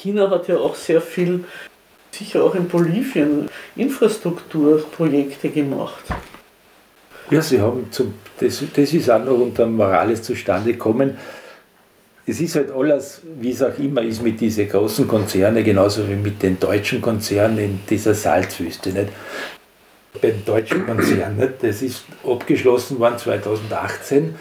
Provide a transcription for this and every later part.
China hat ja auch sehr viel, sicher auch in Bolivien, Infrastrukturprojekte gemacht. Ja, sie haben zum, das, das ist auch noch unter Morales zustande gekommen. Es ist halt alles, wie es auch immer ist, mit diesen großen Konzernen, genauso wie mit den deutschen Konzernen in dieser Salzwüste. Nicht? Beim deutschen Konzern, nicht? das ist abgeschlossen worden 2018,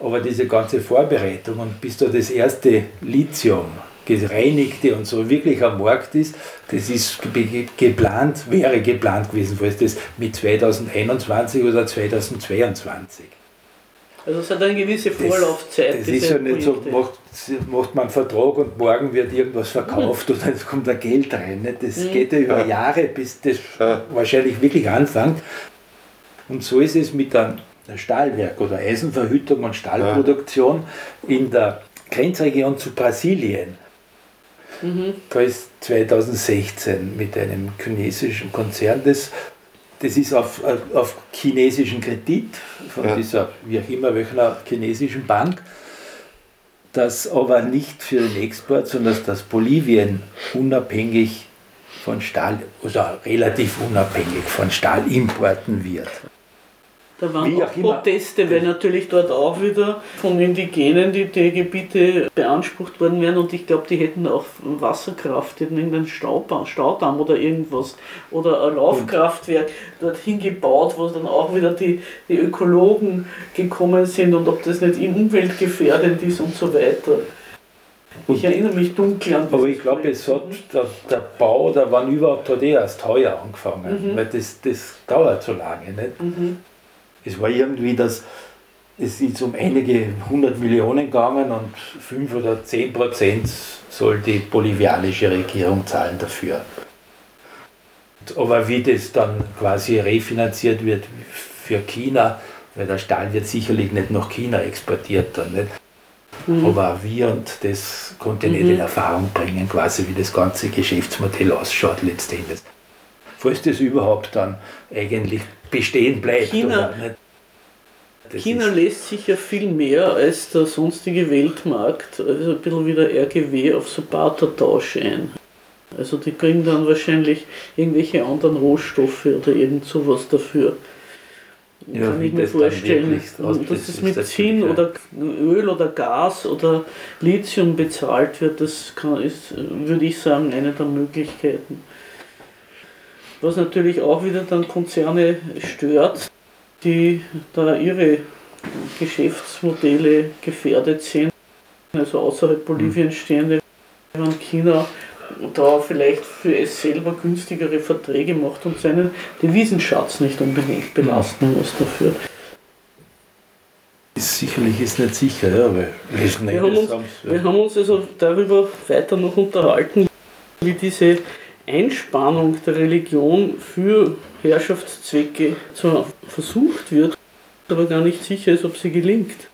aber diese ganze Vorbereitung und bis da das erste Lithium gereinigte und so wirklich am Markt ist, das ist geplant, wäre geplant gewesen, falls das mit 2021 oder 2022. Also es hat eine gewisse Vorlaufzeit. Das, das ist ja nicht so, macht, macht man einen Vertrag und morgen wird irgendwas verkauft mhm. und es kommt da Geld rein. Nicht? Das mhm. geht ja über Jahre, bis das ja. wahrscheinlich wirklich anfängt. Und so ist es mit einem Stahlwerk oder Eisenverhütung und Stahlproduktion ja. in der Grenzregion zu Brasilien. Mhm. Da ist 2016 mit einem chinesischen Konzern, das, das ist auf, auf chinesischen Kredit von ja. dieser, wie auch immer, welcher chinesischen Bank, das aber nicht für den Export, sondern dass Bolivien unabhängig von Stahl, oder relativ unabhängig von Stahlimporten wird. Da waren Wie auch, auch Proteste, weil natürlich dort auch wieder von Indigenen die, die Gebiete beansprucht worden wären und ich glaube, die hätten auch Wasserkraft, hätten irgendeinen Staudamm, Staudamm oder irgendwas oder ein Laufkraftwerk dorthin gebaut, wo dann auch wieder die, die Ökologen gekommen sind und ob das nicht umweltgefährdend ist und so weiter. Ich erinnere mich dunkel an das. Aber ich glaube, es hat der, der Bau, der wann überhaupt hat eh erst heuer angefangen, mhm. weil das, das dauert so lange. Nicht? Mhm. Es war irgendwie das, es ist um einige hundert Millionen gegangen und fünf oder zehn Prozent soll die bolivianische Regierung zahlen dafür. Aber wie das dann quasi refinanziert wird für China, weil der Stahl wird sicherlich nicht nach China exportiert dann nicht. Mhm. Aber wir und das konnte nicht in mhm. Erfahrung bringen, quasi wie das ganze Geschäftsmodell ausschaut letztendlich. Falls das überhaupt dann eigentlich bestehen bleibt. China, China lässt sich ja viel mehr als der sonstige Weltmarkt, also ein bisschen wie der RGW, auf so Bartertausch ein. Also die kriegen dann wahrscheinlich irgendwelche anderen Rohstoffe oder irgend sowas dafür. Ja, kann ich mir vorstellen, dass es mit Zinn oder Öl oder Gas oder Lithium bezahlt wird, das kann, ist, würde ich sagen, eine der Möglichkeiten. Was natürlich auch wieder dann Konzerne stört, die da ihre Geschäftsmodelle gefährdet sind, also außerhalb Boliviens stehende, wenn China da vielleicht für es selber günstigere Verträge macht und seinen Devisenschatz nicht unbedingt belasten muss dafür. Sicherlich ist nicht sicher, ja, weil wir, haben uns, wir haben uns also darüber weiter noch unterhalten, wie diese Einspannung der Religion für Herrschaftszwecke zwar versucht wird, aber gar nicht sicher ist, ob sie gelingt.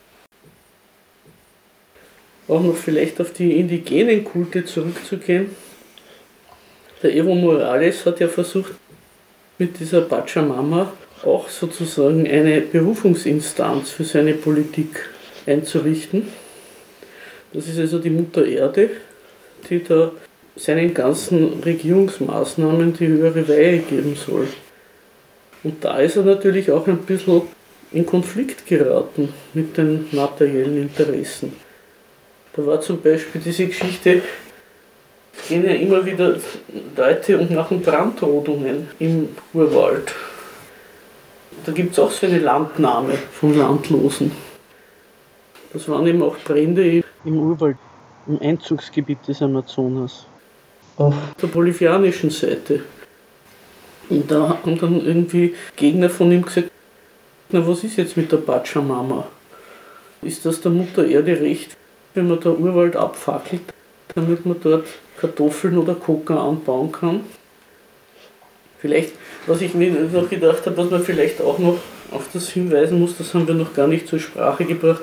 Auch noch vielleicht auf die indigenen Kulte zurückzugehen. Der Evo Morales hat ja versucht, mit dieser Pachamama auch sozusagen eine Berufungsinstanz für seine Politik einzurichten. Das ist also die Mutter Erde, die da seinen ganzen Regierungsmaßnahmen die höhere Weihe geben soll. Und da ist er natürlich auch ein bisschen in Konflikt geraten mit den materiellen Interessen. Da war zum Beispiel diese Geschichte, gehen ja immer wieder Leute und machen Brandrodungen im Urwald. Da gibt es auch so eine Landnahme von Landlosen. Das waren eben auch Brände im Urwald, im Einzugsgebiet des Amazonas. Auf der bolivianischen Seite. Und da haben dann irgendwie Gegner von ihm gesagt, na was ist jetzt mit der Pachamama? Ist das der Mutter Erde recht, wenn man der Urwald abfackelt, damit man dort Kartoffeln oder Koka anbauen kann? Vielleicht, was ich mir noch gedacht habe, was man vielleicht auch noch auf das hinweisen muss, das haben wir noch gar nicht zur Sprache gebracht.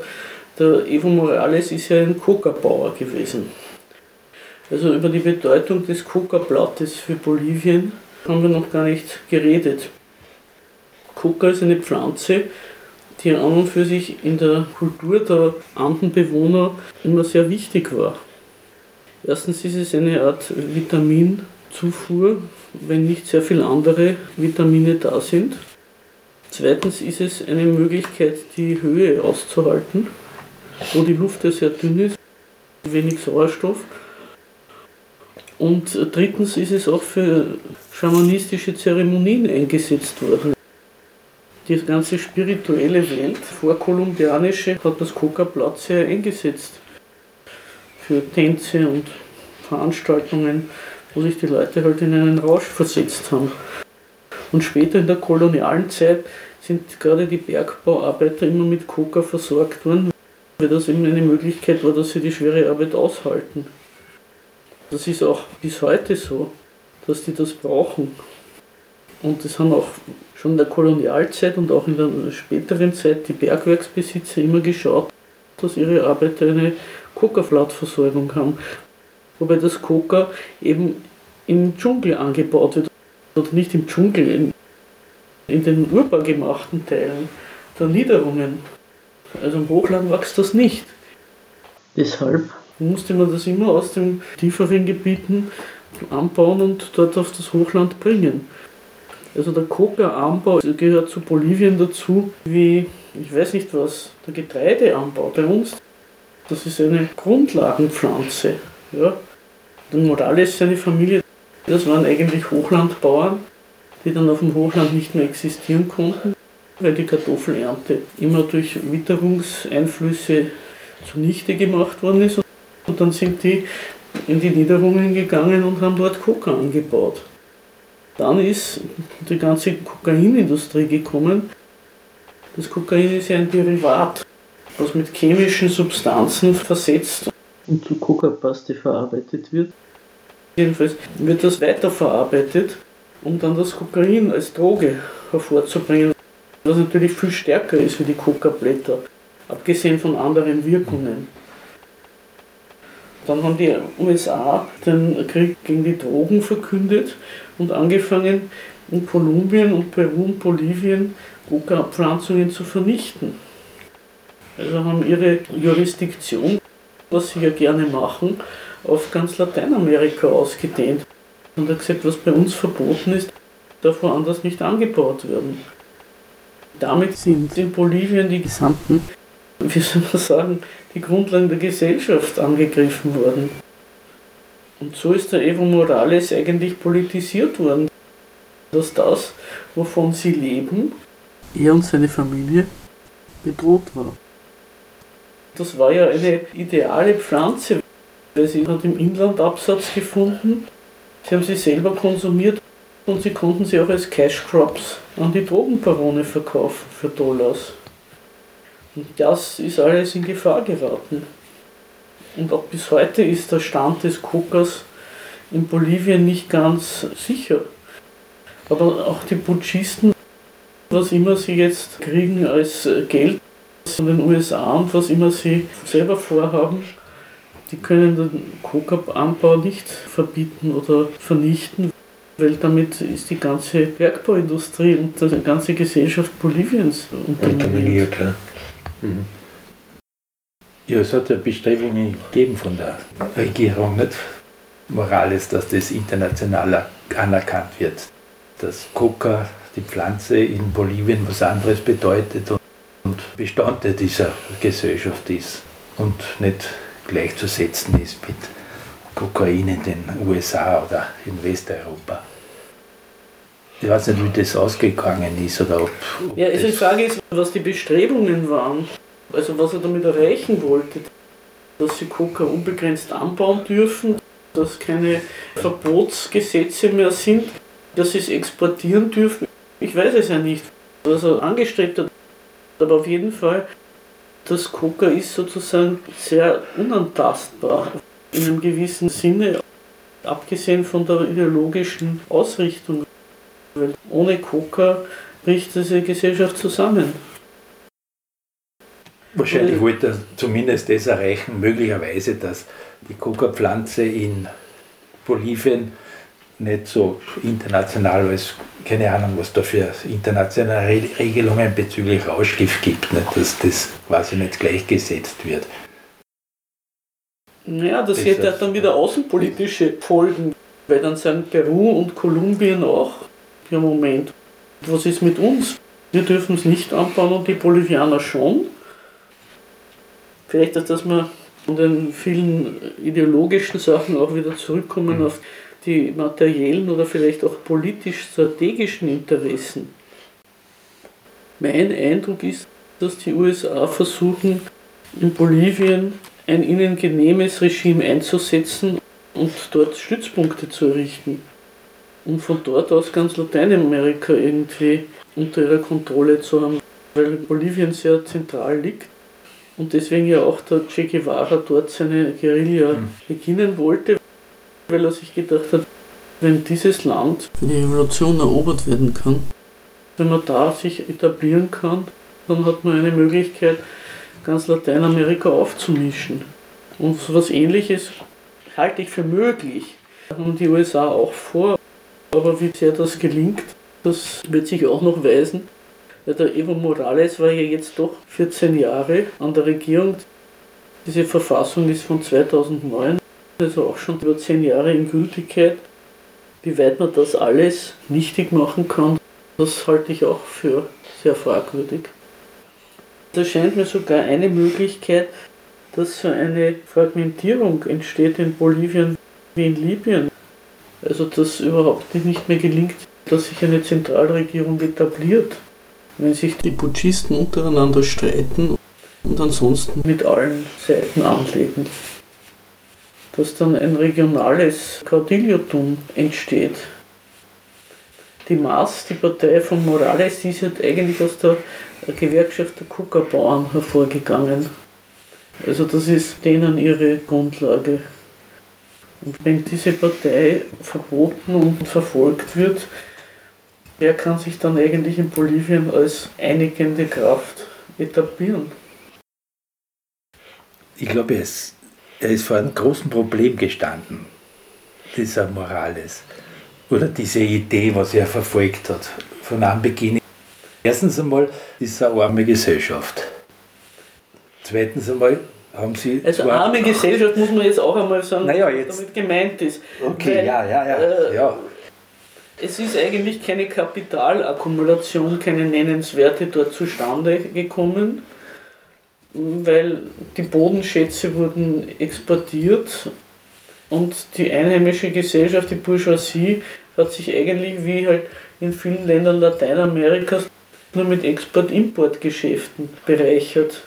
Der Evo Morales ist ja ein Coca-Bauer gewesen. Also über die Bedeutung des Coca-Blattes für Bolivien haben wir noch gar nicht geredet. Coca ist eine Pflanze, die an und für sich in der Kultur der Andenbewohner immer sehr wichtig war. Erstens ist es eine Art Vitaminzufuhr, wenn nicht sehr viele andere Vitamine da sind. Zweitens ist es eine Möglichkeit, die Höhe auszuhalten, wo die Luft ja sehr dünn ist, wenig Sauerstoff. Und drittens ist es auch für schamanistische Zeremonien eingesetzt worden. Die ganze spirituelle Welt, vorkolumbianische, hat das Coca-Blatt sehr eingesetzt. Für Tänze und Veranstaltungen, wo sich die Leute halt in einen Rausch versetzt haben. Und später in der kolonialen Zeit sind gerade die Bergbauarbeiter immer mit Coca versorgt worden, weil das eben eine Möglichkeit war, dass sie die schwere Arbeit aushalten. Das ist auch bis heute so, dass die das brauchen. Und das haben auch schon in der Kolonialzeit und auch in der späteren Zeit die Bergwerksbesitzer immer geschaut, dass ihre Arbeiter eine Coca-Flatversorgung haben. Wobei das Coca eben im Dschungel angebaut wird. Oder nicht im Dschungel, in, in den urbar gemachten Teilen der Niederungen. Also im Hochland wächst das nicht. Deshalb musste man das immer aus den tieferen Gebieten anbauen und dort auf das Hochland bringen. Also der Coca-Anbau gehört zu Bolivien dazu, wie, ich weiß nicht was, der Getreideanbau bei uns. Das ist eine Grundlagenpflanze. Ja. Der Morales, seine Familie, das waren eigentlich Hochlandbauern, die dann auf dem Hochland nicht mehr existieren konnten, weil die Kartoffelernte immer durch Witterungseinflüsse zunichte gemacht worden ist. Und dann sind die in die Niederungen gegangen und haben dort Coca angebaut. Dann ist die ganze Kokainindustrie gekommen. Das Kokain ist ja ein Derivat, was mit chemischen Substanzen versetzt und zu Coca-Paste verarbeitet wird. Jedenfalls wird das weiterverarbeitet, um dann das Kokain als Droge hervorzubringen, was natürlich viel stärker ist wie die Coca-Blätter, abgesehen von anderen Wirkungen. Dann haben die USA den Krieg gegen die Drogen verkündet und angefangen, in Kolumbien und Peru und Bolivien Coca-Pflanzungen zu vernichten. Also haben ihre Jurisdiktion, was sie ja gerne machen, auf ganz Lateinamerika ausgedehnt. Und hat gesagt, was bei uns verboten ist, darf woanders nicht angebaut werden. Damit sind in Bolivien die gesamten wie soll man sagen, die Grundlagen der Gesellschaft angegriffen worden. Und so ist der Evo Morales eigentlich politisiert worden, dass das, wovon sie leben, er und seine Familie bedroht war. Das war ja eine ideale Pflanze, weil sie hat im Inland Absatz gefunden, sie haben sie selber konsumiert und sie konnten sie auch als Cash Crops an die Drogenbarone verkaufen für Dollars. Und das ist alles in Gefahr geraten. Und auch bis heute ist der Stand des Kokas in Bolivien nicht ganz sicher. Aber auch die Putschisten, was immer sie jetzt kriegen als Geld von den USA und was immer sie selber vorhaben, die können den Coca-Anbau nicht verbieten oder vernichten, weil damit ist die ganze Bergbauindustrie und die ganze Gesellschaft Boliviens unterminiert. Mhm. Ja, es hat ja Bestrebungen gegeben von der Regierung, nicht Morales, dass das international anerkannt wird. Dass Coca, die Pflanze in Bolivien, was anderes bedeutet und Bestandteil dieser Gesellschaft ist und nicht gleichzusetzen ist mit Kokain in den USA oder in Westeuropa. Ich weiß nicht, wie das ausgegangen ist oder ob. ob ja, also die Frage ist, was die Bestrebungen waren. Also was er damit erreichen wollte. Dass sie Coca unbegrenzt anbauen dürfen, dass keine Verbotsgesetze mehr sind, dass sie es exportieren dürfen. Ich weiß es ja nicht, was er angestrebt hat. Aber auf jeden Fall, das Coca ist sozusagen sehr unantastbar in einem gewissen Sinne, abgesehen von der ideologischen Ausrichtung. Weil ohne Coca bricht diese Gesellschaft zusammen. Wahrscheinlich wollte er zumindest das erreichen, möglicherweise, dass die Coca-Pflanze in Bolivien nicht so international als, keine Ahnung, was da für internationale Regelungen bezüglich Rauschgift gibt, nicht, dass das quasi nicht gleichgesetzt wird. Naja, das, das hätte dann wieder außenpolitische Folgen, weil dann sagen Peru und Kolumbien auch, ja Moment, was ist mit uns? Wir dürfen es nicht anbauen und die Bolivianer schon. Vielleicht, dass wir von den vielen ideologischen Sachen auch wieder zurückkommen mhm. auf die materiellen oder vielleicht auch politisch-strategischen Interessen. Mein Eindruck ist, dass die USA versuchen, in Bolivien ein ihnen genehmes Regime einzusetzen und dort Stützpunkte zu errichten. Und von dort aus ganz Lateinamerika irgendwie unter ihrer Kontrolle zu haben, weil Bolivien sehr zentral liegt und deswegen ja auch der Che Guevara dort seine Guerilla mhm. beginnen wollte, weil er sich gedacht hat, wenn dieses Land für die Revolution erobert werden kann, wenn man da sich etablieren kann, dann hat man eine Möglichkeit, ganz Lateinamerika aufzumischen. Und so etwas ähnliches halte ich für möglich. Haben die USA auch vor. Aber wie sehr das gelingt, das wird sich auch noch weisen. Der Evo Morales war ja jetzt doch 14 Jahre an der Regierung. Diese Verfassung ist von 2009, also auch schon über 10 Jahre in Gültigkeit. Wie weit man das alles nichtig machen kann, das halte ich auch für sehr fragwürdig. Da scheint mir sogar eine Möglichkeit, dass so eine Fragmentierung entsteht in Bolivien wie in Libyen. Also dass überhaupt nicht mehr gelingt, dass sich eine Zentralregierung etabliert, wenn sich die Putschisten untereinander streiten und ansonsten mit allen Seiten anlegen dass dann ein regionales Caudillotum entsteht. Die Maas, die Partei von Morales, die ist halt eigentlich aus der Gewerkschaft der Kuckerbauern hervorgegangen. Also das ist denen ihre Grundlage. Und wenn diese Partei verboten und verfolgt wird, wer kann sich dann eigentlich in Bolivien als einigende Kraft etablieren? Ich glaube, es er ist vor einem großen Problem gestanden, dieser Morales. Oder diese Idee, was er verfolgt hat, von Anbeginn. Erstens einmal ist es eine arme Gesellschaft. Zweitens einmal haben sie. Also arme Gesellschaft muss man jetzt auch einmal sagen, naja, was damit gemeint ist. Okay, Weil, ja, ja, ja, äh, ja. Es ist eigentlich keine Kapitalakkumulation, keine nennenswerte dort zustande gekommen weil die Bodenschätze wurden exportiert und die einheimische Gesellschaft, die Bourgeoisie, hat sich eigentlich wie halt in vielen Ländern Lateinamerikas nur mit Export-Import-Geschäften bereichert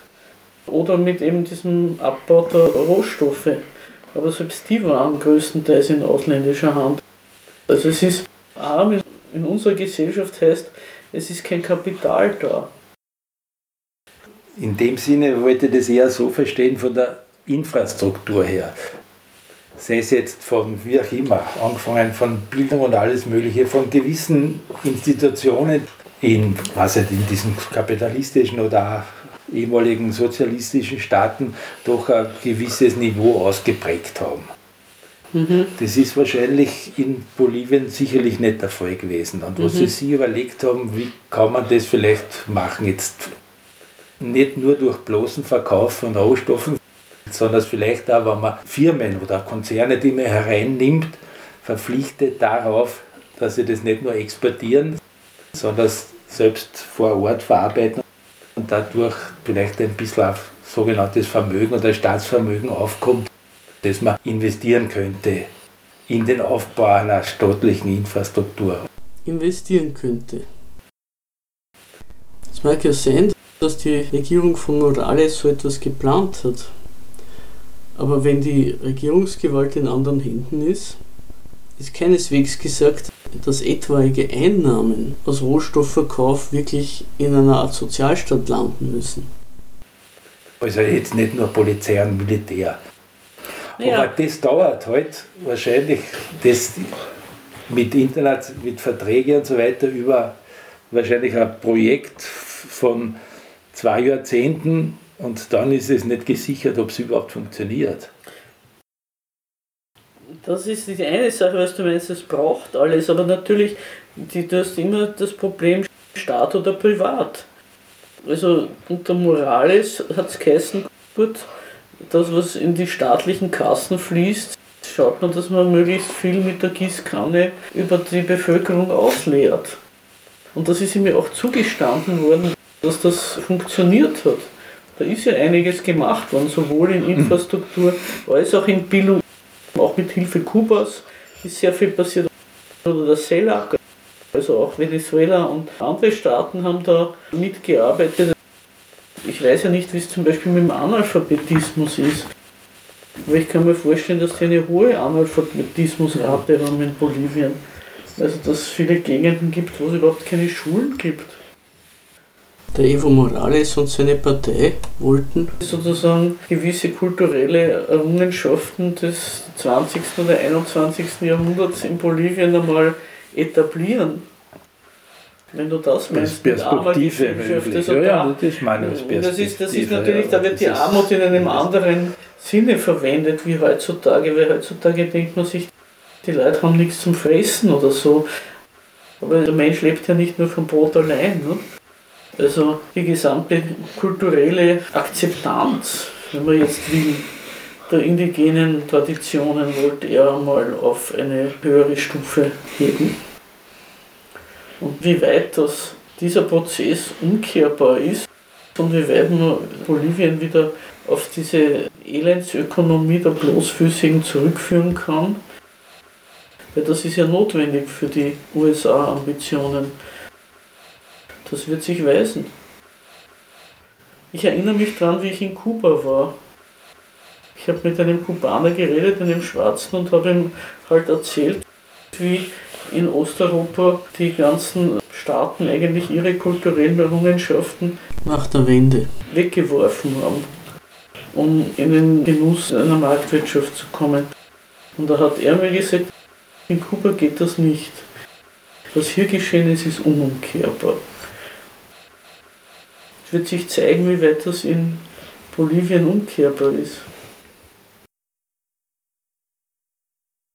oder mit eben diesem Abbau der Rohstoffe. Aber selbst die waren größtenteils in ausländischer Hand. Also es ist arm in unserer Gesellschaft heißt, es ist kein Kapital da. In dem Sinne wollte ich das eher so verstehen von der Infrastruktur her. Sei es jetzt von wie auch immer, angefangen von Bildung und alles Mögliche, von gewissen Institutionen in, was in diesen kapitalistischen oder ehemaligen sozialistischen Staaten doch ein gewisses Niveau ausgeprägt haben. Mhm. Das ist wahrscheinlich in Bolivien sicherlich nicht der Fall gewesen. Und was mhm. sie sich überlegt haben, wie kann man das vielleicht machen jetzt nicht nur durch bloßen Verkauf von Rohstoffen, sondern vielleicht auch, wenn man Firmen oder Konzerne, die man hereinnimmt, verpflichtet darauf, dass sie das nicht nur exportieren, sondern selbst vor Ort verarbeiten und dadurch vielleicht ein bisschen auf sogenanntes Vermögen oder Staatsvermögen aufkommt, das man investieren könnte in den Aufbau einer staatlichen Infrastruktur. Investieren könnte. Es mag ja sein, dass die Regierung von Morales so etwas geplant hat. Aber wenn die Regierungsgewalt in anderen Händen ist, ist keineswegs gesagt, dass etwaige Einnahmen aus Rohstoffverkauf wirklich in einer Art Sozialstaat landen müssen. Also jetzt nicht nur Polizei und Militär. Ja. Aber das dauert halt wahrscheinlich das mit Internet, mit Verträgen und so weiter über wahrscheinlich ein Projekt von zwei Jahrzehnten und dann ist es nicht gesichert, ob es überhaupt funktioniert. Das ist die eine Sache, was du meinst, es braucht alles, aber natürlich, du hast immer das Problem Staat oder Privat. Also unter Morales hat es geheißen, gut, das, was in die staatlichen Kassen fließt, schaut man, dass man möglichst viel mit der Gießkanne über die Bevölkerung ausleert. Und das ist ihm ja auch zugestanden worden, dass das funktioniert hat. Da ist ja einiges gemacht worden, sowohl in Infrastruktur als auch in Bildung, auch mit Hilfe Kubas ist sehr viel passiert. Oder der CELAC, also auch Venezuela und andere Staaten haben da mitgearbeitet. Ich weiß ja nicht, wie es zum Beispiel mit dem Analphabetismus ist. Aber ich kann mir vorstellen, dass die eine hohe Analphabetismusrate haben in Bolivien. Also dass es viele Gegenden gibt, wo es überhaupt keine Schulen gibt. Der Evo Morales und seine Partei wollten sozusagen gewisse kulturelle Errungenschaften des 20. oder 21. Jahrhunderts in Bolivien einmal etablieren. Wenn du das meinst, das Perspektive also ja, ja, das ist meine Perspektive. Das ist, das ist natürlich, da wird die Armut in einem anderen Sinne verwendet wie heutzutage, weil heutzutage denkt man sich, die Leute haben nichts zum Fressen oder so. Aber der Mensch lebt ja nicht nur vom Brot allein. Ne? Also die gesamte kulturelle Akzeptanz, wenn man jetzt will, der indigenen Traditionen wollte er einmal auf eine höhere Stufe heben. Und wie weit das, dieser Prozess umkehrbar ist und wie weit man Bolivien wieder auf diese Elendsökonomie der Bloßfüßigen zurückführen kann, weil das ist ja notwendig für die USA-Ambitionen. Das wird sich weisen. Ich erinnere mich daran, wie ich in Kuba war. Ich habe mit einem Kubaner geredet, einem Schwarzen, und habe ihm halt erzählt, wie in Osteuropa die ganzen Staaten eigentlich ihre kulturellen Errungenschaften nach der Wende weggeworfen haben, um in den Genuss einer Marktwirtschaft zu kommen. Und da hat er mir gesagt, in Kuba geht das nicht. Was hier geschehen ist, ist unumkehrbar. Es wird sich zeigen, wie weit das in Bolivien umkehrbar ist.